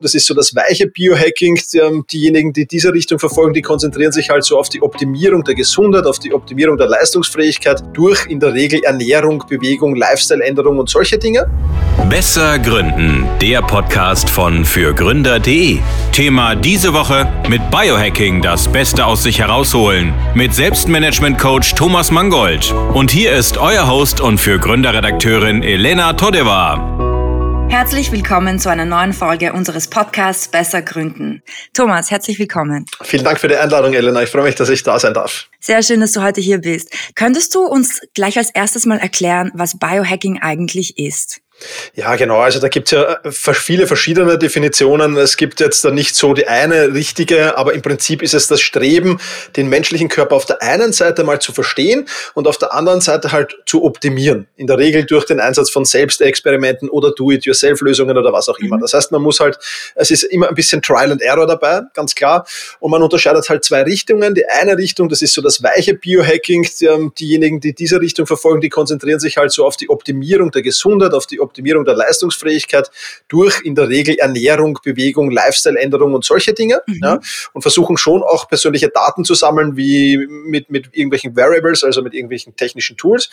Das ist so das weiche Biohacking. Diejenigen, die diese Richtung verfolgen, die konzentrieren sich halt so auf die Optimierung der Gesundheit, auf die Optimierung der Leistungsfähigkeit durch in der Regel Ernährung, Bewegung, Lifestyle-Änderung und solche Dinge. Besser Gründen, der Podcast von fürgründer.de. Thema diese Woche mit Biohacking das Beste aus sich herausholen. Mit Selbstmanagement-Coach Thomas Mangold. Und hier ist euer Host und für Gründerredakteurin Elena Todeva. Herzlich willkommen zu einer neuen Folge unseres Podcasts Besser Gründen. Thomas, herzlich willkommen. Vielen Dank für die Einladung, Elena. Ich freue mich, dass ich da sein darf. Sehr schön, dass du heute hier bist. Könntest du uns gleich als erstes mal erklären, was Biohacking eigentlich ist? Ja, genau. Also da gibt es ja äh, viele verschiedene Definitionen. Es gibt jetzt da nicht so die eine richtige, aber im Prinzip ist es das Streben, den menschlichen Körper auf der einen Seite mal zu verstehen und auf der anderen Seite halt zu optimieren. In der Regel durch den Einsatz von Selbstexperimenten oder Do-it-yourself-Lösungen oder was auch immer. Mhm. Das heißt, man muss halt, es ist immer ein bisschen Trial and Error dabei, ganz klar. Und man unterscheidet halt zwei Richtungen. Die eine Richtung, das ist so das weiche Biohacking. Diejenigen, die diese Richtung verfolgen, die konzentrieren sich halt so auf die Optimierung der Gesundheit, auf die Optimierung der Leistungsfähigkeit durch in der Regel Ernährung, Bewegung, Lifestyle-Änderung und solche Dinge. Mhm. Ja, und versuchen schon auch persönliche Daten zu sammeln, wie mit, mit irgendwelchen Variables, also mit irgendwelchen technischen Tools.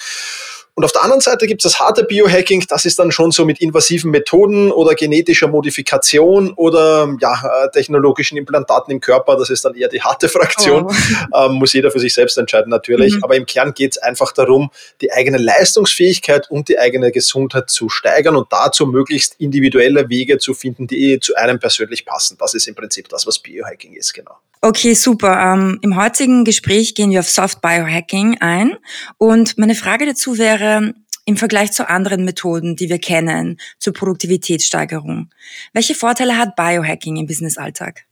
Und auf der anderen Seite gibt es das harte Biohacking, das ist dann schon so mit invasiven Methoden oder genetischer Modifikation oder ja, äh, technologischen Implantaten im Körper. Das ist dann eher die harte Fraktion. Oh. Ähm, muss jeder für sich selbst entscheiden natürlich. Mhm. Aber im Kern geht es einfach darum, die eigene Leistungsfähigkeit und die eigene Gesundheit zu steigern und dazu möglichst individuelle Wege zu finden, die zu einem persönlich passen. Das ist im Prinzip das, was Biohacking ist, genau. Okay, super. Ähm, Im heutigen Gespräch gehen wir auf Soft Biohacking ein. Und meine Frage dazu wäre, im Vergleich zu anderen Methoden, die wir kennen, zur Produktivitätssteigerung. Welche Vorteile hat Biohacking im Businessalltag?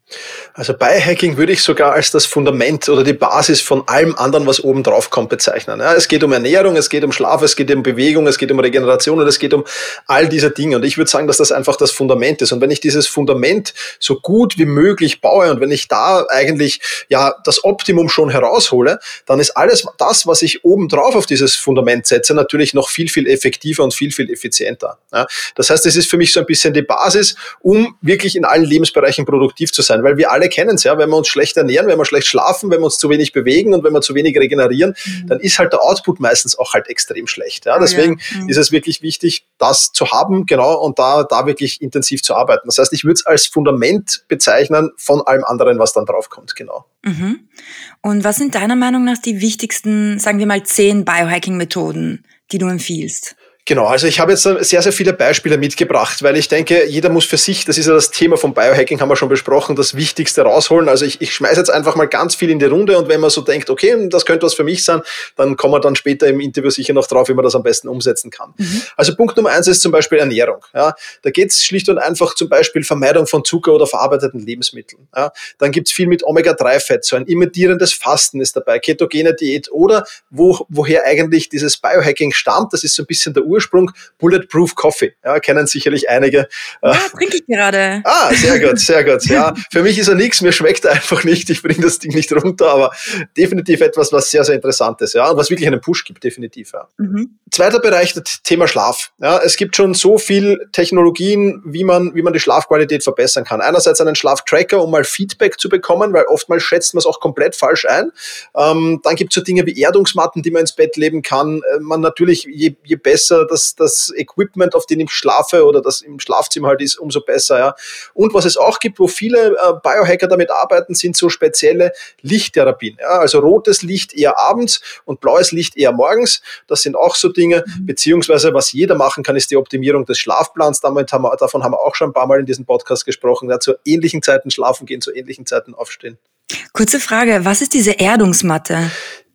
Also Biohacking würde ich sogar als das Fundament oder die Basis von allem anderen, was oben drauf kommt, bezeichnen. Ja, es geht um Ernährung, es geht um Schlaf, es geht um Bewegung, es geht um Regeneration und es geht um all diese Dinge. Und ich würde sagen, dass das einfach das Fundament ist. Und wenn ich dieses Fundament so gut wie möglich baue und wenn ich da eigentlich ja das Optimum schon heraushole, dann ist alles das, was ich oben drauf auf dieses Fundament setze, natürlich noch viel, viel effektiver und viel, viel effizienter. Ja, das heißt, es ist für mich so ein bisschen die Basis, um wirklich in allen Lebensbereichen produktiv zu sein weil wir alle kennen es ja, wenn wir uns schlecht ernähren, wenn wir schlecht schlafen, wenn wir uns zu wenig bewegen und wenn wir zu wenig regenerieren, mhm. dann ist halt der Output meistens auch halt extrem schlecht. Ja? Deswegen oh ja. Mhm. ist es wirklich wichtig, das zu haben, genau, und da, da wirklich intensiv zu arbeiten. Das heißt, ich würde es als Fundament bezeichnen von allem anderen, was dann draufkommt, genau. Mhm. Und was sind deiner Meinung nach die wichtigsten, sagen wir mal, zehn Biohacking-Methoden, die du empfiehlst? Genau, also ich habe jetzt sehr, sehr viele Beispiele mitgebracht, weil ich denke, jeder muss für sich, das ist ja das Thema vom Biohacking, haben wir schon besprochen, das Wichtigste rausholen. Also ich, ich schmeiße jetzt einfach mal ganz viel in die Runde und wenn man so denkt, okay, das könnte was für mich sein, dann kommen wir dann später im Interview sicher noch drauf, wie man das am besten umsetzen kann. Mhm. Also Punkt Nummer eins ist zum Beispiel Ernährung. Ja, da geht es schlicht und einfach zum Beispiel Vermeidung von Zucker oder verarbeiteten Lebensmitteln. Ja, dann gibt es viel mit Omega-3-Fett, so ein imitierendes Fasten ist dabei, ketogene Diät oder wo, woher eigentlich dieses Biohacking stammt, das ist so ein bisschen der Ursprung Bulletproof Coffee. Ja, kennen sicherlich einige. Ja, trinke ich gerade. Ah, sehr gut, sehr gut. Ja, für mich ist er nichts, mir schmeckt er einfach nicht. Ich bringe das Ding nicht runter, aber definitiv etwas, was sehr, sehr interessant ist. Ja, und was wirklich einen Push gibt, definitiv. Ja. Mhm. Zweiter Bereich, das Thema Schlaf. Ja, es gibt schon so viel Technologien, wie man, wie man die Schlafqualität verbessern kann. Einerseits einen Schlaftracker, um mal Feedback zu bekommen, weil oftmals schätzt man es auch komplett falsch ein. Ähm, dann gibt es so Dinge wie Erdungsmatten, die man ins Bett leben kann. Äh, man natürlich, je, je besser das, das Equipment, auf dem ich schlafe oder das im Schlafzimmer halt ist, umso besser. Ja. Und was es auch gibt, wo viele äh, Biohacker damit arbeiten, sind so spezielle Lichttherapien. Ja. Also rotes Licht eher abends und blaues Licht eher morgens. Das sind auch so Dinge, mhm. beziehungsweise was jeder machen kann, ist die Optimierung des Schlafplans. Damit haben wir, davon haben wir auch schon ein paar Mal in diesem Podcast gesprochen. Ja, zu ähnlichen Zeiten schlafen gehen, zu ähnlichen Zeiten aufstehen. Kurze Frage, was ist diese Erdungsmatte?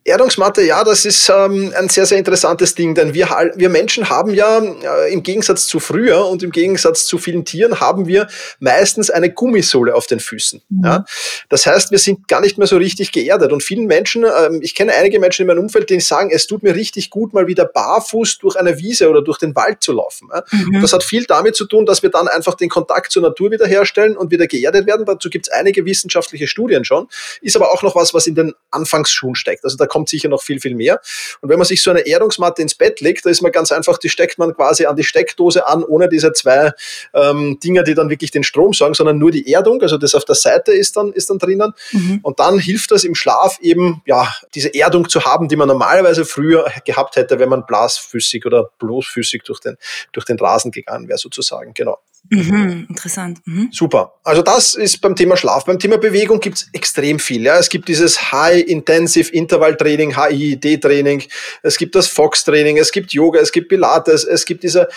Erdungsmatte, ja, das ist ähm, ein sehr, sehr interessantes Ding, denn wir, wir Menschen haben ja äh, im Gegensatz zu früher und im Gegensatz zu vielen Tieren haben wir meistens eine Gummisohle auf den Füßen. Mhm. Ja? Das heißt, wir sind gar nicht mehr so richtig geerdet und vielen Menschen, ähm, ich kenne einige Menschen in meinem Umfeld, die sagen, es tut mir richtig gut, mal wieder barfuß durch eine Wiese oder durch den Wald zu laufen. Ja? Mhm. Und das hat viel damit zu tun, dass wir dann einfach den Kontakt zur Natur wiederherstellen und wieder geerdet werden. Dazu gibt es einige wissenschaftliche Studien schon, ist aber auch noch was, was in den Anfangsschuhen steckt. Also da kommt kommt sicher noch viel, viel mehr. Und wenn man sich so eine Erdungsmatte ins Bett legt, da ist man ganz einfach, die steckt man quasi an die Steckdose an, ohne diese zwei ähm, Dinger, die dann wirklich den Strom sorgen, sondern nur die Erdung, also das auf der Seite ist dann, ist dann drinnen. Mhm. Und dann hilft das im Schlaf eben, ja, diese Erdung zu haben, die man normalerweise früher gehabt hätte, wenn man blasfüßig oder bloßfüßig durch den, durch den Rasen gegangen wäre, sozusagen. Genau. Mhm, interessant. Mhm. Super. Also das ist beim Thema Schlaf. Beim Thema Bewegung gibt es extrem viel. Ja. Es gibt dieses High-Intensive Intervall-Training, HIID-Training, es gibt das Fox-Training, es gibt Yoga, es gibt Pilates, es gibt diese,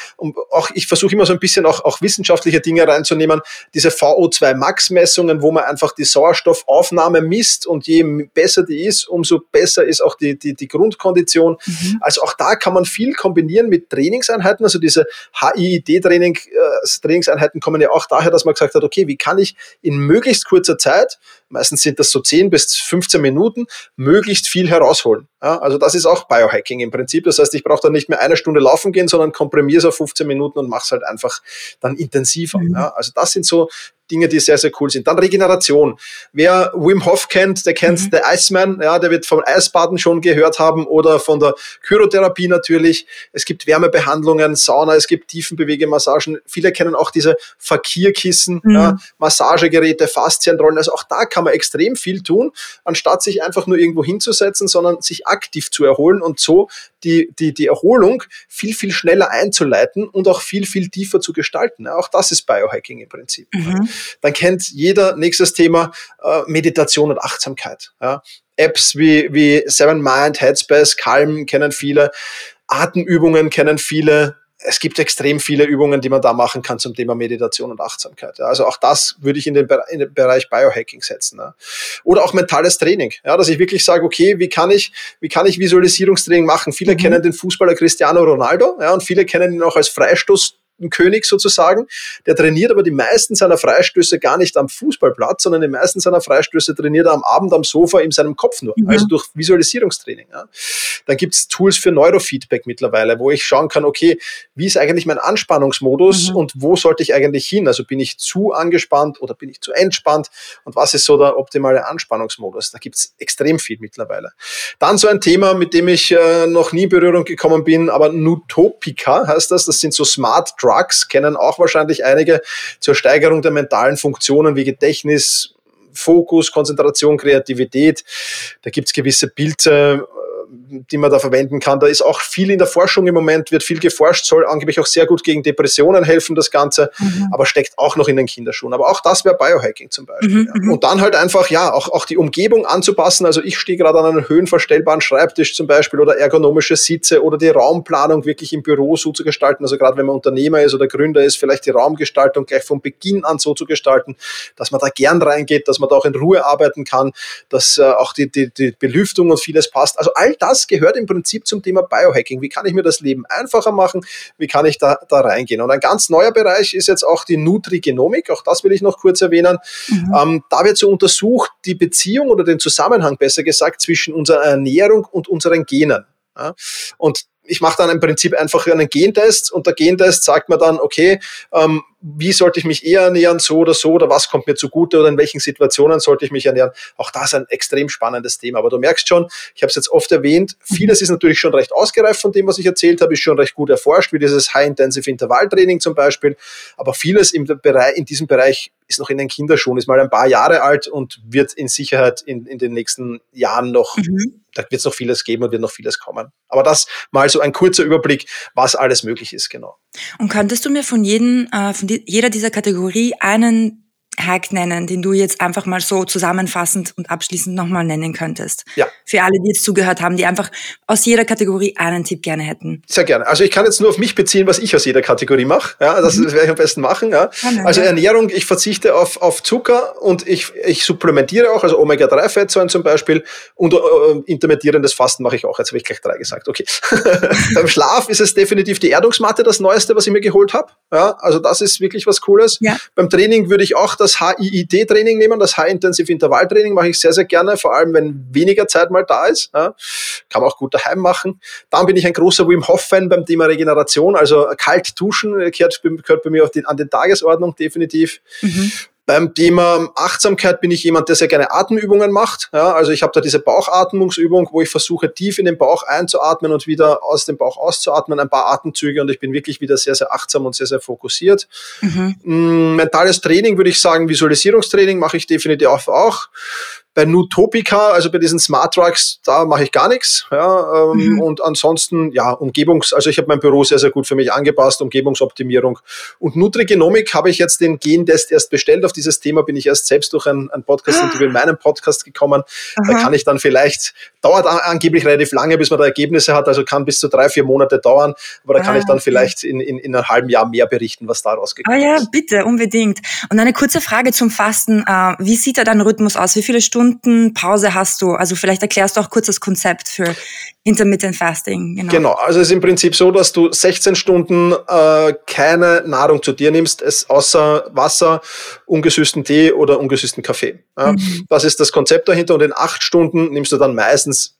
auch ich versuche immer so ein bisschen auch, auch wissenschaftliche Dinge reinzunehmen, diese VO2-Max-Messungen, wo man einfach die Sauerstoffaufnahme misst und je besser die ist, umso besser ist auch die, die, die Grundkondition. Mhm. Also auch da kann man viel kombinieren mit Trainingseinheiten, also diese HIID-Training, äh, Trainingseinheiten kommen ja auch daher, dass man gesagt hat, okay, wie kann ich in möglichst kurzer Zeit, meistens sind das so 10 bis 15 Minuten, möglichst viel herausholen. Ja, also das ist auch Biohacking im Prinzip. Das heißt, ich brauche dann nicht mehr eine Stunde laufen gehen, sondern komprimiere es auf 15 Minuten und mache es halt einfach dann intensiver. Mhm. Ja, also das sind so Dinge, die sehr, sehr cool sind. Dann Regeneration. Wer Wim Hof kennt, der kennt mhm. The Iceman, ja, der wird vom Eisbaden schon gehört haben oder von der Chirotherapie natürlich. Es gibt Wärmebehandlungen, Sauna, es gibt Tiefenbewegemassagen. Viele kennen auch diese Fakirkissen, mhm. ja, Massagegeräte, Faszienrollen. Also auch da kann man extrem viel tun, anstatt sich einfach nur irgendwo hinzusetzen, sondern sich aktiv zu erholen und so die, die, die Erholung viel, viel schneller einzuleiten und auch viel, viel tiefer zu gestalten. Auch das ist Biohacking im Prinzip. Mhm dann kennt jeder nächstes Thema äh, Meditation und Achtsamkeit. Ja. Apps wie, wie Seven Mind, Headspace, Calm kennen viele, Atemübungen kennen viele, es gibt extrem viele Übungen, die man da machen kann zum Thema Meditation und Achtsamkeit. Ja. Also auch das würde ich in den, in den Bereich Biohacking setzen. Ja. Oder auch mentales Training. Ja, dass ich wirklich sage, okay, wie kann ich, wie kann ich Visualisierungstraining machen? Viele mhm. kennen den Fußballer Cristiano Ronaldo, ja, und viele kennen ihn auch als Freistoß König sozusagen. Der trainiert aber die meisten seiner Freistöße gar nicht am Fußballplatz, sondern die meisten seiner Freistöße trainiert er am Abend am Sofa in seinem Kopf nur, mhm. also durch Visualisierungstraining. Ja. Dann gibt es Tools für Neurofeedback mittlerweile, wo ich schauen kann, okay, wie ist eigentlich mein Anspannungsmodus mhm. und wo sollte ich eigentlich hin? Also bin ich zu angespannt oder bin ich zu entspannt und was ist so der optimale Anspannungsmodus? Da gibt es extrem viel mittlerweile. Dann so ein Thema, mit dem ich äh, noch nie in Berührung gekommen bin, aber Nutopika heißt das, das sind so Smart Drugs Drugs kennen auch wahrscheinlich einige zur Steigerung der mentalen Funktionen wie Gedächtnis, Fokus, Konzentration, Kreativität. Da gibt es gewisse Pilze, die man da verwenden kann. Da ist auch viel in der Forschung im Moment, wird viel geforscht, soll angeblich auch sehr gut gegen Depressionen helfen, das Ganze, mhm. aber steckt auch noch in den Kinderschuhen. Aber auch das wäre Biohacking zum Beispiel. Mhm. Ja. Mhm. Und dann halt einfach, ja, auch, auch die Umgebung anzupassen. Also ich stehe gerade an einem höhenverstellbaren Schreibtisch zum Beispiel oder ergonomische Sitze oder die Raumplanung wirklich im Büro so zu gestalten. Also gerade wenn man Unternehmer ist oder Gründer ist, vielleicht die Raumgestaltung gleich von Beginn an so zu gestalten, dass man da gern reingeht, dass man da auch in Ruhe arbeiten kann, dass äh, auch die, die, die Belüftung und vieles passt. Also all das gehört im Prinzip zum Thema Biohacking. Wie kann ich mir das Leben einfacher machen? Wie kann ich da, da reingehen? Und ein ganz neuer Bereich ist jetzt auch die Nutrigenomik. Auch das will ich noch kurz erwähnen. Mhm. Ähm, da wird so untersucht, die Beziehung oder den Zusammenhang, besser gesagt, zwischen unserer Ernährung und unseren Genen. Ja? Und ich mache dann im Prinzip einfach einen Gentest und der Gentest sagt mir dann, okay, ähm, wie sollte ich mich eher ernähren, so oder so, oder was kommt mir zugute oder in welchen Situationen sollte ich mich ernähren. Auch das ist ein extrem spannendes Thema. Aber du merkst schon, ich habe es jetzt oft erwähnt, vieles ist natürlich schon recht ausgereift von dem, was ich erzählt habe, ist schon recht gut erforscht, wie dieses High-Intensive Intervalltraining zum Beispiel. Aber vieles im Bereich, in diesem Bereich ist noch in den Kinderschuhen, ist mal ein paar Jahre alt und wird in Sicherheit in, in den nächsten Jahren noch, mhm. Da wird es noch vieles geben und wird noch vieles kommen. Aber das mal so ein kurzer Überblick, was alles möglich ist, genau. Und könntest du mir von jedem, äh, von jeder dieser Kategorie einen Hack nennen, den du jetzt einfach mal so zusammenfassend und abschließend nochmal nennen könntest? Ja. Für alle, die jetzt zugehört haben, die einfach aus jeder Kategorie einen Tipp gerne hätten. Sehr gerne. Also ich kann jetzt nur auf mich beziehen, was ich aus jeder Kategorie mache. Ja, das, mhm. werde ich am besten machen. Ja. Also Ernährung, ich verzichte auf, auf Zucker und ich, ich supplementiere auch, also Omega-3-Fettsäuren zum Beispiel und äh, intermittierendes Fasten mache ich auch. Jetzt habe ich gleich drei gesagt. Okay. Beim Schlaf ist es definitiv die Erdungsmatte das Neueste, was ich mir geholt habe. Ja, also das ist wirklich was Cooles. Ja. Beim Training würde ich auch das HIIT-Training nehmen, das High-Intensive Intervalltraining mache ich sehr, sehr gerne, vor allem wenn weniger Zeit mal da ist. Ja. Kann man auch gut daheim machen. Dann bin ich ein großer Wim Hof-Fan beim Thema Regeneration, also kalt duschen gehört, gehört bei mir die, an die Tagesordnung definitiv. Mhm. Beim Thema Achtsamkeit bin ich jemand, der sehr gerne Atemübungen macht. Ja, also ich habe da diese Bauchatmungsübung, wo ich versuche, tief in den Bauch einzuatmen und wieder aus dem Bauch auszuatmen, ein paar Atemzüge und ich bin wirklich wieder sehr, sehr achtsam und sehr, sehr fokussiert. Mhm. Mm, mentales Training würde ich sagen, Visualisierungstraining mache ich definitiv auch. Bei Nutopica, also bei diesen Smart Drugs, da mache ich gar nichts. Ja, ähm, mhm. Und ansonsten, ja, Umgebungs-, also ich habe mein Büro sehr, sehr gut für mich angepasst, Umgebungsoptimierung. Und Nutrigenomik habe ich jetzt den Gentest erst bestellt. Auf dieses Thema bin ich erst selbst durch ein, ein Podcast-Interview in meinem Podcast gekommen. Aha. Da kann ich dann vielleicht, dauert angeblich relativ lange, bis man da Ergebnisse hat, also kann bis zu drei, vier Monate dauern. Aber da ah, kann ich dann okay. vielleicht in, in, in einem halben Jahr mehr berichten, was da rausgekommen ist. Ah ja, bitte, unbedingt. Und eine kurze Frage zum Fasten. Äh, wie sieht da dein Rhythmus aus? Wie viele Stunden Stunden Pause hast du? Also vielleicht erklärst du auch kurz das Konzept für Intermittent Fasting. Genau, genau. also es ist im Prinzip so, dass du 16 Stunden äh, keine Nahrung zu dir nimmst, es außer Wasser, ungesüßten Tee oder ungesüßten Kaffee. Ja? Mhm. Das ist das Konzept dahinter und in acht Stunden nimmst du dann meistens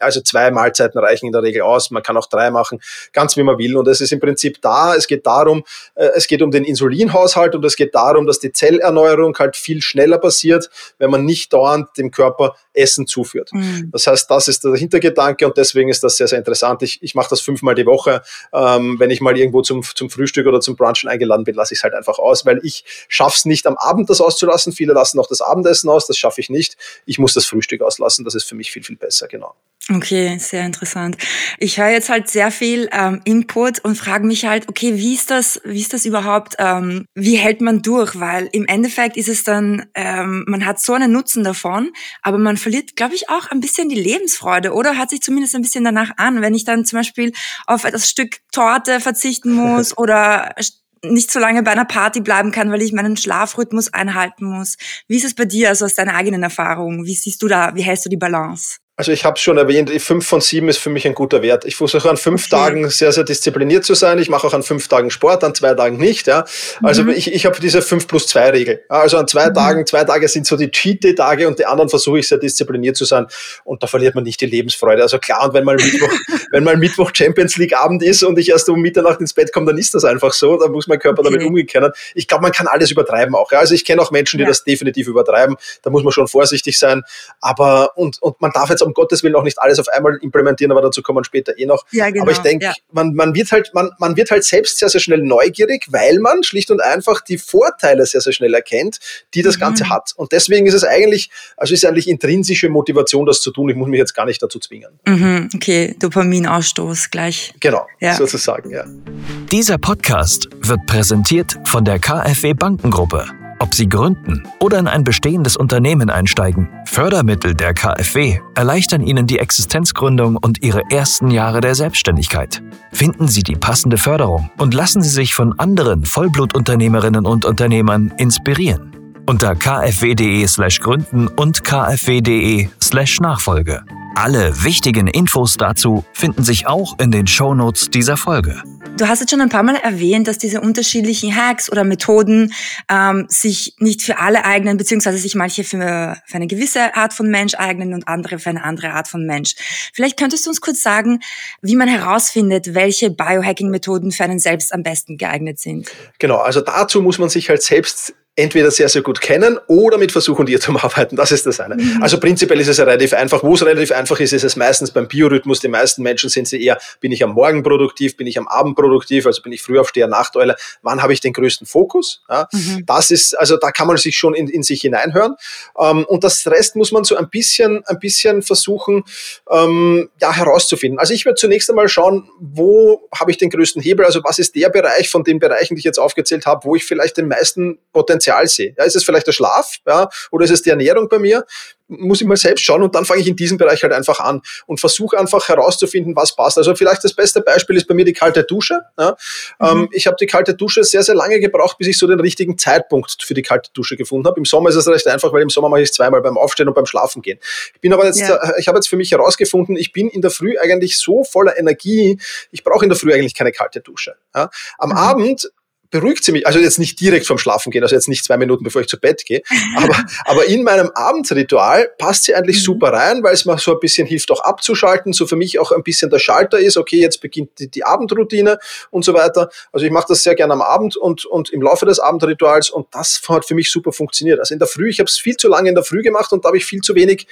also zwei Mahlzeiten reichen in der Regel aus. Man kann auch drei machen, ganz wie man will. Und es ist im Prinzip da. Es geht darum, äh, es geht um den Insulinhaushalt und es geht darum, dass die Zellerneuerung halt viel schneller passiert, wenn man nicht dauernd dem Körper Essen zuführt. Mhm. Das heißt, das ist der Hintergedanke und deswegen ist das sehr, sehr interessant. Ich, ich mache das fünfmal die Woche. Ähm, wenn ich mal irgendwo zum, zum Frühstück oder zum Brunchen eingeladen bin, lasse ich es halt einfach aus, weil ich schaffe es nicht am Abend das auszulassen. Viele lassen auch das Abendessen aus, das schaffe ich nicht. Ich muss das Frühstück auslassen, das ist für mich viel, viel besser, genau. Okay, sehr interessant. Ich höre jetzt halt sehr viel ähm, Input und frage mich halt, okay, wie ist das, wie ist das überhaupt, ähm, wie hält man durch? Weil im Endeffekt ist es dann, ähm, man hat so einen Nutzen davon, aber man verliert, glaube ich, auch ein bisschen die Lebensfreude oder hört sich zumindest ein bisschen danach an, wenn ich dann zum Beispiel auf das Stück Torte verzichten muss oder nicht so lange bei einer Party bleiben kann, weil ich meinen Schlafrhythmus einhalten muss. Wie ist es bei dir, also aus deiner eigenen Erfahrung? Wie siehst du da, wie hältst du die Balance? Also ich habe schon erwähnt, fünf von sieben ist für mich ein guter Wert. Ich versuche an fünf okay. Tagen sehr, sehr diszipliniert zu sein. Ich mache auch an fünf Tagen Sport, an zwei Tagen nicht. Ja. Also mhm. ich, ich habe diese fünf plus zwei Regel. Also an zwei mhm. Tagen, zwei Tage sind so die Cheat-Tage und die anderen versuche ich sehr diszipliniert zu sein. Und da verliert man nicht die Lebensfreude. Also klar, und wenn mal Mittwoch, wenn mal Mittwoch Champions League Abend ist und ich erst um Mitternacht ins Bett komme, dann ist das einfach so. Da muss mein Körper okay. damit umgehen können. Ich glaube, man kann alles übertreiben auch. Ja. Also ich kenne auch Menschen, die ja. das definitiv übertreiben. Da muss man schon vorsichtig sein. Aber und, und man darf jetzt um Gottes Willen auch nicht alles auf einmal implementieren, aber dazu kommen wir später eh noch. Ja, genau, aber ich denke, ja. man, man, wird halt, man, man wird halt selbst sehr, sehr schnell neugierig, weil man schlicht und einfach die Vorteile sehr, sehr schnell erkennt, die das mhm. Ganze hat. Und deswegen ist es eigentlich, also ist eigentlich intrinsische Motivation, das zu tun. Ich muss mich jetzt gar nicht dazu zwingen. Mhm, okay, Dopaminausstoß gleich. Genau, ja. sozusagen, ja. Dieser Podcast wird präsentiert von der KfW Bankengruppe. Ob Sie gründen oder in ein bestehendes Unternehmen einsteigen, Fördermittel der KfW erleichtern Ihnen die Existenzgründung und Ihre ersten Jahre der Selbstständigkeit. Finden Sie die passende Förderung und lassen Sie sich von anderen Vollblutunternehmerinnen und Unternehmern inspirieren. Unter kfw.de/slash gründen und kfw.de/slash Nachfolge. Alle wichtigen Infos dazu finden sich auch in den Shownotes dieser Folge. Du hast jetzt schon ein paar Mal erwähnt, dass diese unterschiedlichen Hacks oder Methoden ähm, sich nicht für alle eignen, beziehungsweise sich manche für, für eine gewisse Art von Mensch eignen und andere für eine andere Art von Mensch. Vielleicht könntest du uns kurz sagen, wie man herausfindet, welche Biohacking-Methoden für einen selbst am besten geeignet sind. Genau, also dazu muss man sich halt selbst entweder sehr, sehr gut kennen oder mit Versuch und Irrtum arbeiten. Das ist das eine. Mhm. Also prinzipiell ist es ja relativ einfach. Wo es relativ einfach ist, ist es meistens beim Biorhythmus. Die meisten Menschen sind sie eher, bin ich am Morgen produktiv, bin ich am Abend produktiv, also bin ich Frühaufsteher, Nachteule. Wann habe ich den größten Fokus? Ja, mhm. Das ist, also da kann man sich schon in, in sich hineinhören. Ähm, und das Rest muss man so ein bisschen, ein bisschen versuchen, ähm, ja, herauszufinden. Also ich würde zunächst einmal schauen, wo habe ich den größten Hebel? Also was ist der Bereich von den Bereichen, die ich jetzt aufgezählt habe, wo ich vielleicht den meisten Potenzial Sehe. Ja, ist es vielleicht der Schlaf ja, oder ist es die Ernährung bei mir? Muss ich mal selbst schauen und dann fange ich in diesem Bereich halt einfach an und versuche einfach herauszufinden, was passt. Also vielleicht das beste Beispiel ist bei mir die kalte Dusche. Ja. Ähm, mhm. ich habe die kalte Dusche sehr, sehr lange gebraucht, bis ich so den richtigen Zeitpunkt für die kalte Dusche gefunden habe. Im Sommer ist es recht einfach, weil im Sommer mache ich es zweimal beim Aufstehen und beim Schlafen gehen. Ich bin aber jetzt, ja. Äh, ich habe jetzt für mich herausgefunden, ich bin in der Früh eigentlich so voller Energie, ich brauche in der Früh eigentlich keine kalte Dusche. Ja. Am mhm. Abend beruhigt sie mich. Also jetzt nicht direkt vom Schlafen gehen, also jetzt nicht zwei Minuten, bevor ich zu Bett gehe, aber, aber in meinem Abendritual passt sie eigentlich mhm. super rein, weil es mir so ein bisschen hilft, auch abzuschalten, so für mich auch ein bisschen der Schalter ist, okay, jetzt beginnt die, die Abendroutine und so weiter. Also ich mache das sehr gerne am Abend und, und im Laufe des Abendrituals und das hat für mich super funktioniert. Also in der Früh, ich habe es viel zu lange in der Früh gemacht und da habe ich viel zu wenig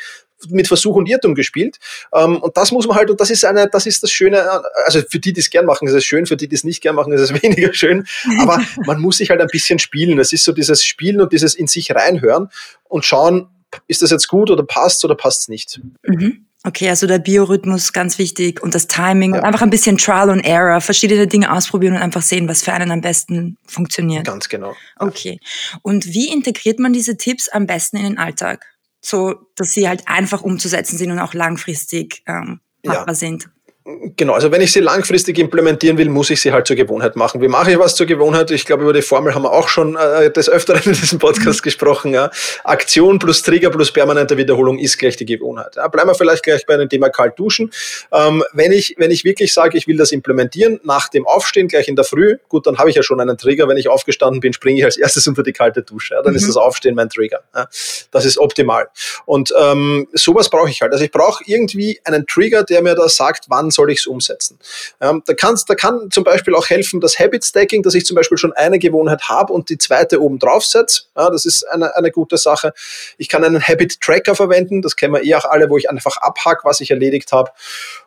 mit Versuch und Irrtum gespielt. Ähm, und das muss man halt, und das ist eine, das ist das Schöne, also für die, die es gern machen, ist es schön, für die, die es nicht gern machen, ist es weniger schön. Aber man muss sich halt ein bisschen spielen. Es ist so dieses Spielen und dieses in sich reinhören und schauen, ist das jetzt gut oder passt oder passt es nicht. Mhm. Okay, also der Biorhythmus ganz wichtig und das Timing ja. und einfach ein bisschen Trial and Error, verschiedene Dinge ausprobieren und einfach sehen, was für einen am besten funktioniert. Ganz genau. Okay. Und wie integriert man diese Tipps am besten in den Alltag? So, dass sie halt einfach umzusetzen sind und auch langfristig ähm, machbar ja. sind. Genau, also wenn ich sie langfristig implementieren will, muss ich sie halt zur Gewohnheit machen. Wie mache ich was zur Gewohnheit? Ich glaube, über die Formel haben wir auch schon äh, des Öfteren in diesem Podcast mhm. gesprochen. Ja. Aktion plus Trigger plus permanente Wiederholung ist gleich die Gewohnheit. Ja, bleiben wir vielleicht gleich bei dem Thema kalt duschen. Ähm, wenn, ich, wenn ich wirklich sage, ich will das implementieren, nach dem Aufstehen, gleich in der Früh, gut, dann habe ich ja schon einen Trigger. Wenn ich aufgestanden bin, springe ich als erstes unter die kalte Dusche. Ja. Dann mhm. ist das Aufstehen mein Trigger. Ja. Das ist optimal. Und ähm, sowas brauche ich halt. Also ich brauche irgendwie einen Trigger, der mir da sagt, wann soll ich es umsetzen. Ähm, da, kann's, da kann zum Beispiel auch helfen das Habit Stacking, dass ich zum Beispiel schon eine Gewohnheit habe und die zweite oben drauf setze. Ja, das ist eine, eine gute Sache. Ich kann einen Habit Tracker verwenden, das kennen wir eh auch alle, wo ich einfach abhack, was ich erledigt habe.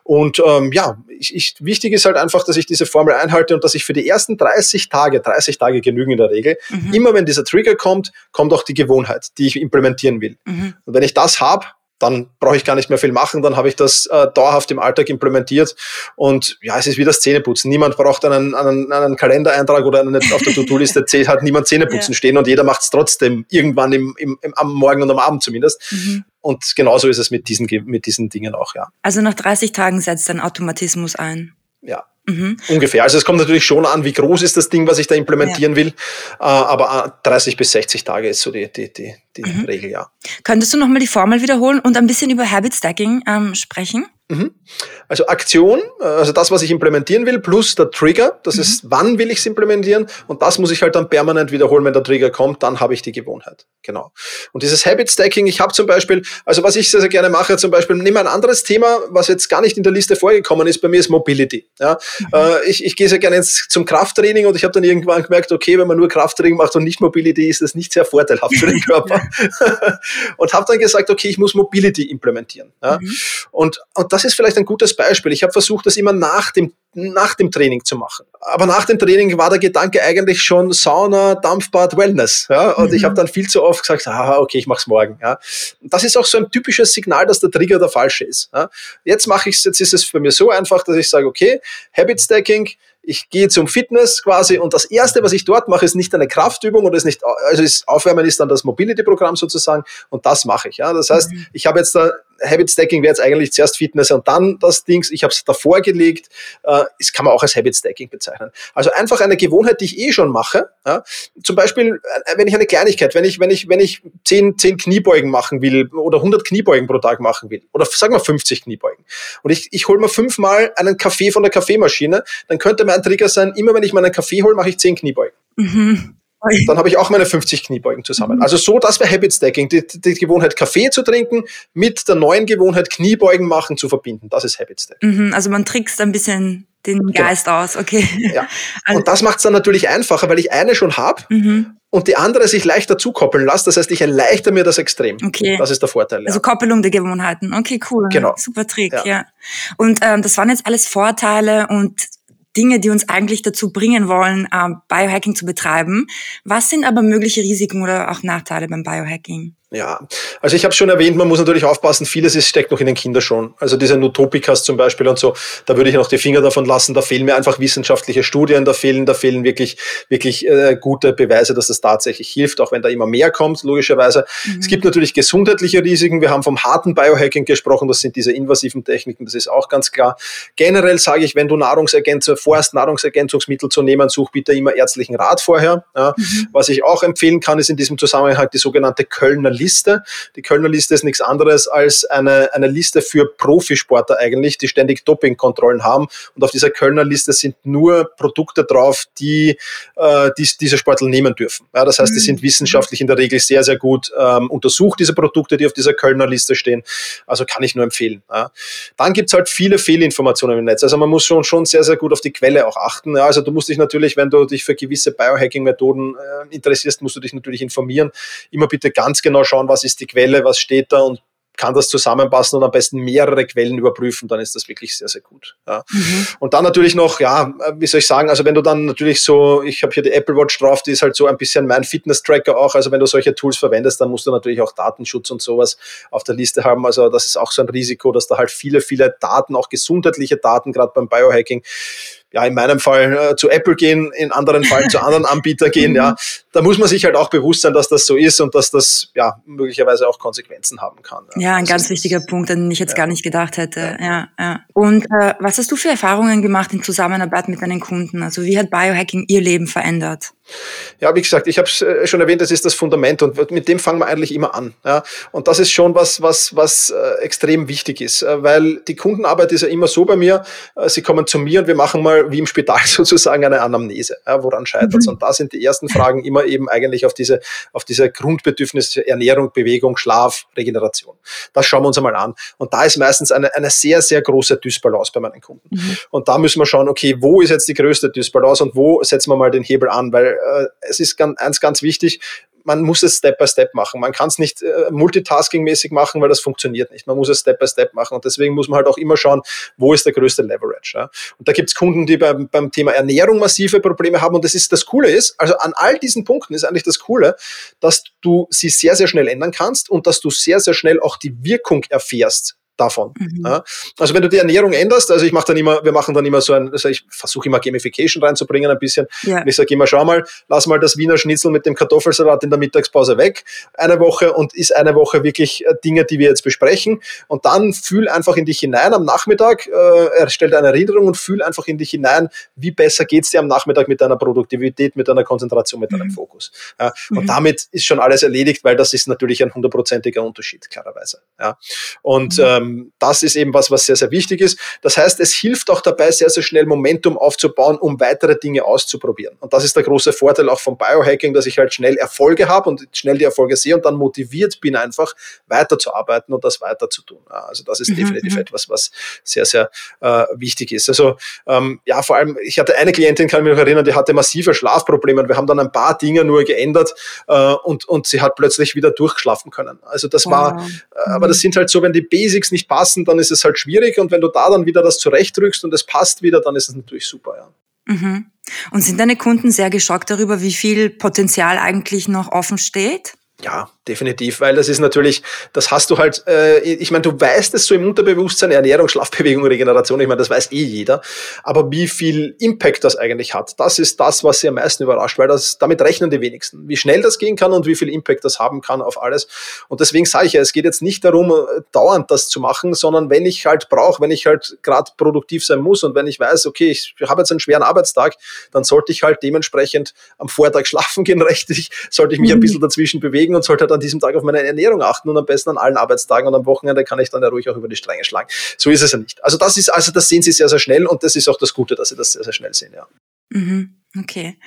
Und ähm, ja, ich, ich, wichtig ist halt einfach, dass ich diese Formel einhalte und dass ich für die ersten 30 Tage, 30 Tage genügen in der Regel, mhm. immer wenn dieser Trigger kommt, kommt auch die Gewohnheit, die ich implementieren will. Mhm. Und wenn ich das habe, dann brauche ich gar nicht mehr viel machen, dann habe ich das äh, dauerhaft im Alltag implementiert und ja, es ist wie das Zähneputzen. Niemand braucht einen, einen, einen Kalendereintrag oder einen, auf der To-Do-Liste hat niemand Zähneputzen ja. stehen und jeder macht es trotzdem irgendwann im, im, im, am Morgen und am Abend zumindest. Mhm. Und genauso ist es mit diesen, mit diesen Dingen auch, ja. Also nach 30 Tagen setzt ein Automatismus ein. Ja, Mhm. Ungefähr. Also es kommt natürlich schon an, wie groß ist das Ding, was ich da implementieren ja. will. Äh, aber 30 äh, bis 60 Tage ist so die, die, die, die mhm. Regel, ja. Könntest du nochmal die Formel wiederholen und ein bisschen über Habit Stacking ähm, sprechen? Mhm. Also Aktion, also das, was ich implementieren will, plus der Trigger, das mhm. ist, wann will ich es implementieren und das muss ich halt dann permanent wiederholen, wenn der Trigger kommt, dann habe ich die Gewohnheit. Genau. Und dieses Habit Stacking, ich habe zum Beispiel, also was ich sehr, sehr gerne mache, zum Beispiel, nehme ein anderes Thema, was jetzt gar nicht in der Liste vorgekommen ist, bei mir ist Mobility. Ja? Mhm. Äh, ich, ich gehe sehr gerne ins, zum Krafttraining und ich habe dann irgendwann gemerkt, okay, wenn man nur Krafttraining macht und nicht Mobility, ist das nicht sehr vorteilhaft für den Körper. und habe dann gesagt, okay, ich muss Mobility implementieren. Ja? Mhm. Und, und das ist vielleicht ein gutes Beispiel. Ich habe versucht, das immer nach dem, nach dem Training zu machen. Aber nach dem Training war der Gedanke eigentlich schon Sauna, Dampfbad, Wellness. Ja? Und mhm. ich habe dann viel zu oft gesagt, ah, okay, ich mache es morgen. Ja? Das ist auch so ein typisches Signal, dass der Trigger der falsche ist. Ja? Jetzt mache ich jetzt ist es für mich so einfach, dass ich sage, okay, Habit Stacking, ich gehe zum Fitness quasi und das erste, was ich dort mache, ist nicht eine Kraftübung oder ist nicht, also ist Aufwärmen ist dann das Mobility-Programm sozusagen und das mache ich. Ja, das heißt, mhm. ich habe jetzt da Habit Stacking wäre jetzt eigentlich zuerst Fitness und dann das Dings. Ich habe es davor gelegt. Äh, das kann man auch als Habit Stacking bezeichnen. Also einfach eine Gewohnheit, die ich eh schon mache. Ja? Zum Beispiel, äh, wenn ich eine Kleinigkeit, wenn ich, wenn ich, wenn ich zehn, zehn Kniebeugen machen will oder 100 Kniebeugen pro Tag machen will oder sagen wir 50 Kniebeugen und ich, ich hole mir fünfmal einen Kaffee von der Kaffeemaschine, dann könnte mein Trigger sein, immer wenn ich meinen Kaffee hole, mache ich zehn Kniebeugen. Mhm. Dann habe ich auch meine 50 Kniebeugen zusammen. Mhm. Also so, das wäre Habit Stacking, die, die, Gewohnheit Kaffee zu trinken mit der neuen Gewohnheit Kniebeugen machen zu verbinden. Das ist Habit Stacking. Mhm, also man trickst ein bisschen den genau. Geist genau. aus, okay. Ja. Also und das macht es dann natürlich einfacher, weil ich eine schon habe mhm. und die andere sich leichter zukoppeln lasse. Das heißt, ich erleichter mir das extrem. Okay. Das ist der Vorteil. Ja. Also Koppelung der Gewohnheiten. Okay, cool. Genau. Super Trick, ja. ja. Und ähm, das waren jetzt alles Vorteile und Dinge, die uns eigentlich dazu bringen wollen, äh, Biohacking zu betreiben. Was sind aber mögliche Risiken oder auch Nachteile beim Biohacking? Ja, also ich habe schon erwähnt, man muss natürlich aufpassen, vieles ist, steckt noch in den Kindern schon. Also diese Nutopikas zum Beispiel und so, da würde ich noch die Finger davon lassen, da fehlen mir einfach wissenschaftliche Studien, da fehlen, da fehlen wirklich, wirklich äh, gute Beweise, dass das tatsächlich hilft, auch wenn da immer mehr kommt, logischerweise. Mhm. Es gibt natürlich gesundheitliche Risiken, wir haben vom harten Biohacking gesprochen, das sind diese invasiven Techniken, das ist auch ganz klar. Generell sage ich, wenn du Nahrungsergänzer vorhast, Nahrungsergänzungsmittel zu nehmen, such bitte immer ärztlichen Rat vorher. Ja. Mhm. Was ich auch empfehlen kann, ist in diesem Zusammenhang halt die sogenannte Kölner Liste Liste. Die Kölner Liste ist nichts anderes als eine, eine Liste für Profisportler eigentlich, die ständig Dopingkontrollen haben. Und auf dieser Kölner Liste sind nur Produkte drauf, die, äh, die diese Sportler nehmen dürfen. Ja, das heißt, die sind mhm. wissenschaftlich in der Regel sehr, sehr gut ähm, untersucht, diese Produkte, die auf dieser Kölner Liste stehen. Also kann ich nur empfehlen. Ja. Dann gibt's halt viele Fehlinformationen im Netz. Also man muss schon, schon sehr, sehr gut auf die Quelle auch achten. Ja, also du musst dich natürlich, wenn du dich für gewisse Biohacking-Methoden äh, interessierst, musst du dich natürlich informieren. Immer bitte ganz genau schauen, was ist die Quelle, was steht da und kann das zusammenpassen und am besten mehrere Quellen überprüfen, dann ist das wirklich sehr, sehr gut. Ja. Mhm. Und dann natürlich noch, ja, wie soll ich sagen, also wenn du dann natürlich so, ich habe hier die Apple Watch drauf, die ist halt so ein bisschen mein Fitness-Tracker auch, also wenn du solche Tools verwendest, dann musst du natürlich auch Datenschutz und sowas auf der Liste haben, also das ist auch so ein Risiko, dass da halt viele, viele Daten, auch gesundheitliche Daten, gerade beim Biohacking, ja, in meinem Fall äh, zu Apple gehen, in anderen Fällen zu anderen Anbietern gehen, ja, da muss man sich halt auch bewusst sein, dass das so ist und dass das ja möglicherweise auch Konsequenzen haben kann. Ja, ja ein das ganz wichtiger Punkt, an den ich jetzt ja. gar nicht gedacht hätte. Ja, ja. Und äh, was hast du für Erfahrungen gemacht in Zusammenarbeit mit deinen Kunden? Also wie hat Biohacking ihr Leben verändert? Ja, wie gesagt, ich habe es äh, schon erwähnt, das ist das Fundament und mit dem fangen wir eigentlich immer an. Ja. Und das ist schon was, was, was äh, extrem wichtig ist, äh, weil die Kundenarbeit ist ja immer so bei mir, äh, sie kommen zu mir und wir machen mal wie im Spital sozusagen eine Anamnese. Ja, woran scheitert es? Mhm. Und da sind die ersten Fragen immer eben eigentlich auf diese, auf diese Grundbedürfnisse Ernährung, Bewegung, Schlaf, Regeneration. Das schauen wir uns einmal an. Und da ist meistens eine, eine sehr, sehr große Dysbalance bei meinen Kunden. Mhm. Und da müssen wir schauen, okay, wo ist jetzt die größte Dysbalance und wo setzen wir mal den Hebel an, weil äh, es ist ganz, eins ganz wichtig, man muss es Step by Step machen. Man kann es nicht äh, multitasking-mäßig machen, weil das funktioniert nicht. Man muss es Step by Step machen. Und deswegen muss man halt auch immer schauen, wo ist der größte Leverage. Ja? Und da gibt es Kunden, die beim, beim Thema Ernährung massive Probleme haben. Und das ist das Coole ist, also an all diesen Punkten ist eigentlich das Coole, dass du sie sehr, sehr schnell ändern kannst und dass du sehr, sehr schnell auch die Wirkung erfährst davon. Mhm. Ja. Also wenn du die Ernährung änderst, also ich mache dann immer, wir machen dann immer so ein, also ich versuche immer Gamification reinzubringen ein bisschen. Ja. Und ich sage immer, schau mal, lass mal das Wiener Schnitzel mit dem Kartoffelsalat in der Mittagspause weg, eine Woche und ist eine Woche wirklich äh, Dinge, die wir jetzt besprechen. Und dann fühl einfach in dich hinein am Nachmittag, äh, erstell eine Erinnerung und fühl einfach in dich hinein, wie besser geht's dir am Nachmittag mit deiner Produktivität, mit deiner Konzentration, mit deinem mhm. Fokus. Ja. Und mhm. damit ist schon alles erledigt, weil das ist natürlich ein hundertprozentiger Unterschied, klarerweise. Ja. Und mhm. ähm, ähm, das ist eben was, was sehr, sehr wichtig ist. Das heißt, es hilft auch dabei, sehr, sehr schnell Momentum aufzubauen, um weitere Dinge auszuprobieren. Und das ist der große Vorteil auch vom Biohacking, dass ich halt schnell Erfolge habe und schnell die Erfolge sehe und dann motiviert bin, einfach weiterzuarbeiten und das weiter zu tun. Also das ist mhm, definitiv mhm. etwas, was sehr, sehr äh, wichtig ist. Also ähm, ja, vor allem, ich hatte eine Klientin, kann ich mich noch erinnern, die hatte massive Schlafprobleme und wir haben dann ein paar Dinge nur geändert äh, und, und sie hat plötzlich wieder durchschlafen können. Also das wow. war, äh, aber das mhm. sind halt so, wenn die Basics nicht passen, dann ist es halt schwierig. Und wenn du da dann wieder das zurechtdrückst und es passt wieder, dann ist es natürlich super, ja. Mhm. Und sind deine Kunden sehr geschockt darüber, wie viel Potenzial eigentlich noch offen steht? Ja, definitiv, weil das ist natürlich, das hast du halt, äh, ich meine, du weißt es so im Unterbewusstsein, Ernährung, Schlafbewegung, Regeneration, ich meine, das weiß eh jeder, aber wie viel Impact das eigentlich hat, das ist das, was sie am meisten überrascht, weil das, damit rechnen die wenigsten, wie schnell das gehen kann und wie viel Impact das haben kann auf alles und deswegen sage ich ja, es geht jetzt nicht darum, äh, dauernd das zu machen, sondern wenn ich halt brauche, wenn ich halt gerade produktiv sein muss und wenn ich weiß, okay, ich habe jetzt einen schweren Arbeitstag, dann sollte ich halt dementsprechend am Vortag schlafen gehen, rechtlich, sollte ich mich ein mhm. bisschen dazwischen bewegen, bewegen und sollte halt an diesem Tag auf meine Ernährung achten und am besten an allen Arbeitstagen und am Wochenende kann ich dann ja ruhig auch über die Stränge schlagen. So ist es ja nicht. Also das ist, also das sehen Sie sehr, sehr schnell und das ist auch das Gute, dass Sie das sehr, sehr schnell sehen, ja. Mhm. Okay.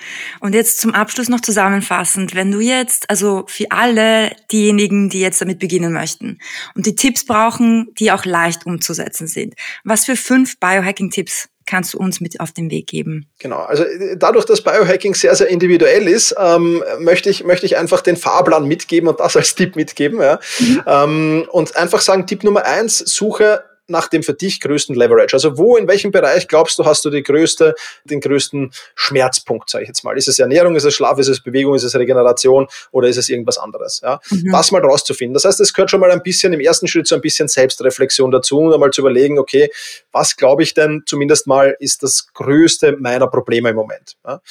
Und jetzt zum Abschluss noch zusammenfassend, wenn du jetzt, also für alle diejenigen, die jetzt damit beginnen möchten und die Tipps brauchen, die auch leicht umzusetzen sind, was für fünf Biohacking-Tipps kannst du uns mit auf den Weg geben? Genau, also äh, dadurch, dass Biohacking sehr, sehr individuell ist, ähm, möchte, ich, möchte ich einfach den Fahrplan mitgeben und das als Tipp mitgeben. Ja? Mhm. Ähm, und einfach sagen, Tipp Nummer eins, suche nach dem für dich größten Leverage? Also wo, in welchem Bereich glaubst du, hast du die größte, den größten Schmerzpunkt, sage ich jetzt mal? Ist es Ernährung, ist es Schlaf, ist es Bewegung, ist es Regeneration oder ist es irgendwas anderes? Ja? Mhm. Das mal rauszufinden. Das heißt, es gehört schon mal ein bisschen im ersten Schritt so ein bisschen Selbstreflexion dazu und einmal zu überlegen, okay, was glaube ich denn zumindest mal ist das größte meiner Probleme im Moment? Ja?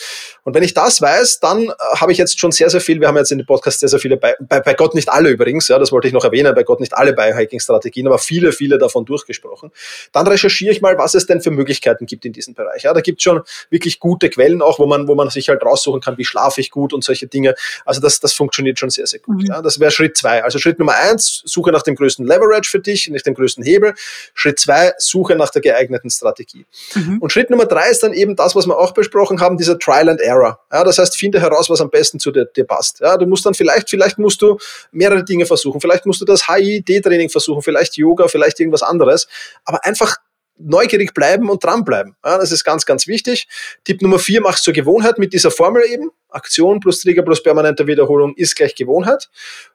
Und wenn ich das weiß, dann äh, habe ich jetzt schon sehr, sehr viel, wir haben jetzt in dem Podcast sehr, sehr viele, bei, bei, bei Gott nicht alle übrigens, ja, das wollte ich noch erwähnen, bei Gott nicht alle Biohacking-Strategien, aber viele, viele davon durch durchgesprochen. Dann recherchiere ich mal, was es denn für Möglichkeiten gibt in diesem Bereich. Ja, da gibt es schon wirklich gute Quellen auch, wo man, wo man sich halt raussuchen kann, wie schlafe ich gut und solche Dinge. Also das, das funktioniert schon sehr, sehr gut. Mhm. Ja, das wäre Schritt zwei. Also Schritt Nummer eins, suche nach dem größten Leverage für dich, nach dem größten Hebel. Schritt zwei, suche nach der geeigneten Strategie. Mhm. Und Schritt Nummer drei ist dann eben das, was wir auch besprochen haben, dieser Trial and Error. Ja, das heißt, finde heraus, was am besten zu dir, dir passt. Ja, du musst dann vielleicht, vielleicht musst du mehrere Dinge versuchen. Vielleicht musst du das HIID-Training versuchen, vielleicht Yoga, vielleicht irgendwas anderes. Aber einfach neugierig bleiben und dranbleiben. Ja, das ist ganz, ganz wichtig. Tipp Nummer vier, mach's zur Gewohnheit mit dieser Formel eben. Aktion plus Trigger plus permanente Wiederholung ist gleich Gewohnheit.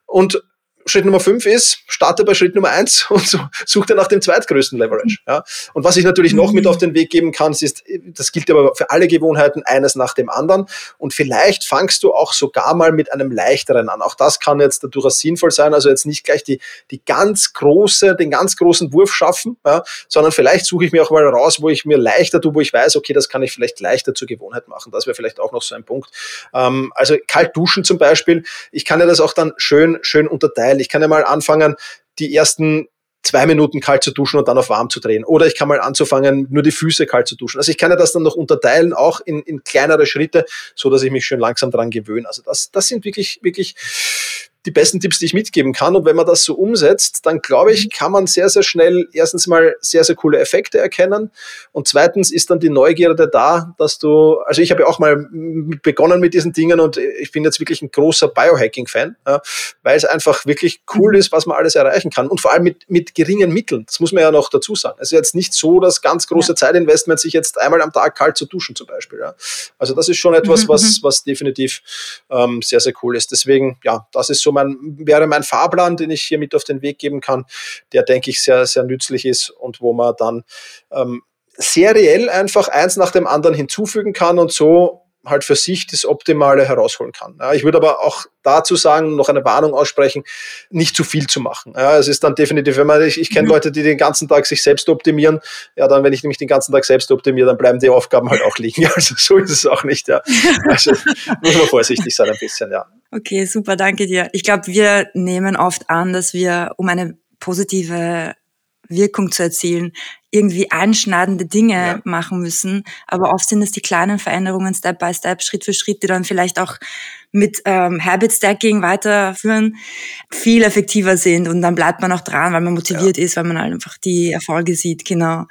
Und Schritt Nummer fünf ist, starte bei Schritt Nummer eins und so, such dir nach dem zweitgrößten Leverage. Ja. Und was ich natürlich noch mit mhm. auf den Weg geben kann, ist, das gilt aber für alle Gewohnheiten, eines nach dem anderen. Und vielleicht fangst du auch sogar mal mit einem leichteren an. Auch das kann jetzt durchaus sinnvoll sein. Also jetzt nicht gleich die, die ganz große, den ganz großen Wurf schaffen, ja, sondern vielleicht suche ich mir auch mal raus, wo ich mir leichter tue, wo ich weiß, okay, das kann ich vielleicht leichter zur Gewohnheit machen. Das wäre vielleicht auch noch so ein Punkt. Ähm, also kalt duschen zum Beispiel. Ich kann ja das auch dann schön, schön unterteilen geil. Ich kann ja mal anfangen, die ersten zwei Minuten kalt zu duschen und dann auf warm zu drehen. Oder ich kann mal anzufangen, nur die Füße kalt zu duschen. Also ich kann ja das dann noch unterteilen, auch in, in kleinere Schritte, so dass ich mich schön langsam dran gewöhne. Also das, das sind wirklich, wirklich die besten Tipps, die ich mitgeben kann. Und wenn man das so umsetzt, dann glaube ich, mhm. kann man sehr, sehr schnell erstens mal sehr, sehr coole Effekte erkennen. Und zweitens ist dann die Neugierde da, dass du, also ich habe ja auch mal begonnen mit diesen Dingen und ich bin jetzt wirklich ein großer Biohacking-Fan, ja, weil es einfach wirklich cool mhm. ist, was man alles erreichen kann. Und vor allem mit, mit geringen Mitteln. Das muss man ja noch dazu sagen. Es ist jetzt nicht so, dass ganz große ja. Zeitinvestment sich jetzt einmal am Tag kalt zu duschen zum Beispiel. Ja. Also das ist schon etwas, mhm, was, was definitiv ähm, sehr, sehr cool ist. Deswegen, ja, das ist so mein, wäre mein Fahrplan, den ich hier mit auf den Weg geben kann, der, denke ich, sehr, sehr nützlich ist und wo man dann ähm, seriell einfach eins nach dem anderen hinzufügen kann und so halt für sich das Optimale herausholen kann. Ja, ich würde aber auch dazu sagen, noch eine Warnung aussprechen, nicht zu viel zu machen. Ja, es ist dann definitiv, wenn man, ich, ich kenne mhm. Leute, die den ganzen Tag sich selbst optimieren, ja, dann, wenn ich nämlich den ganzen Tag selbst optimiere, dann bleiben die Aufgaben halt auch liegen. Also so ist es auch nicht, ja. Also muss man vorsichtig sein ein bisschen, ja. Okay, super, danke dir. Ich glaube, wir nehmen oft an, dass wir, um eine positive Wirkung zu erzielen, irgendwie einschneidende Dinge ja. machen müssen. Aber oft sind es die kleinen Veränderungen, Step by Step, Schritt für Schritt, die dann vielleicht auch mit ähm, Habit Stacking weiterführen, viel effektiver sind. Und dann bleibt man auch dran, weil man motiviert ja. ist, weil man halt einfach die Erfolge sieht. Genau.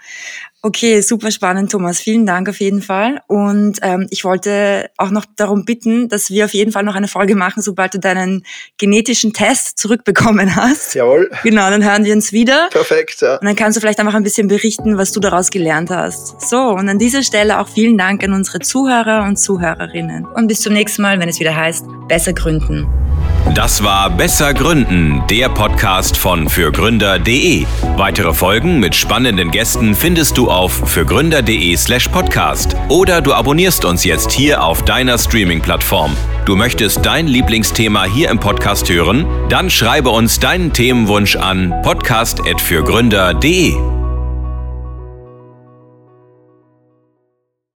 Okay, super spannend, Thomas. Vielen Dank auf jeden Fall. Und ähm, ich wollte auch noch darum bitten, dass wir auf jeden Fall noch eine Folge machen, sobald du deinen genetischen Test zurückbekommen hast. Jawohl. Genau, dann hören wir uns wieder. Perfekt, ja. Und dann kannst du vielleicht einfach ein bisschen berichten, was du daraus gelernt hast. So, und an dieser Stelle auch vielen Dank an unsere Zuhörer und Zuhörerinnen. Und bis zum nächsten Mal, wenn es wieder heißt, besser gründen. Das war Besser Gründen, der Podcast von fürgründer.de. Weitere Folgen mit spannenden Gästen findest du auf fürgründer.de/slash podcast oder du abonnierst uns jetzt hier auf deiner Streaming-Plattform. Du möchtest dein Lieblingsthema hier im Podcast hören? Dann schreibe uns deinen Themenwunsch an podcast.fürgründer.de.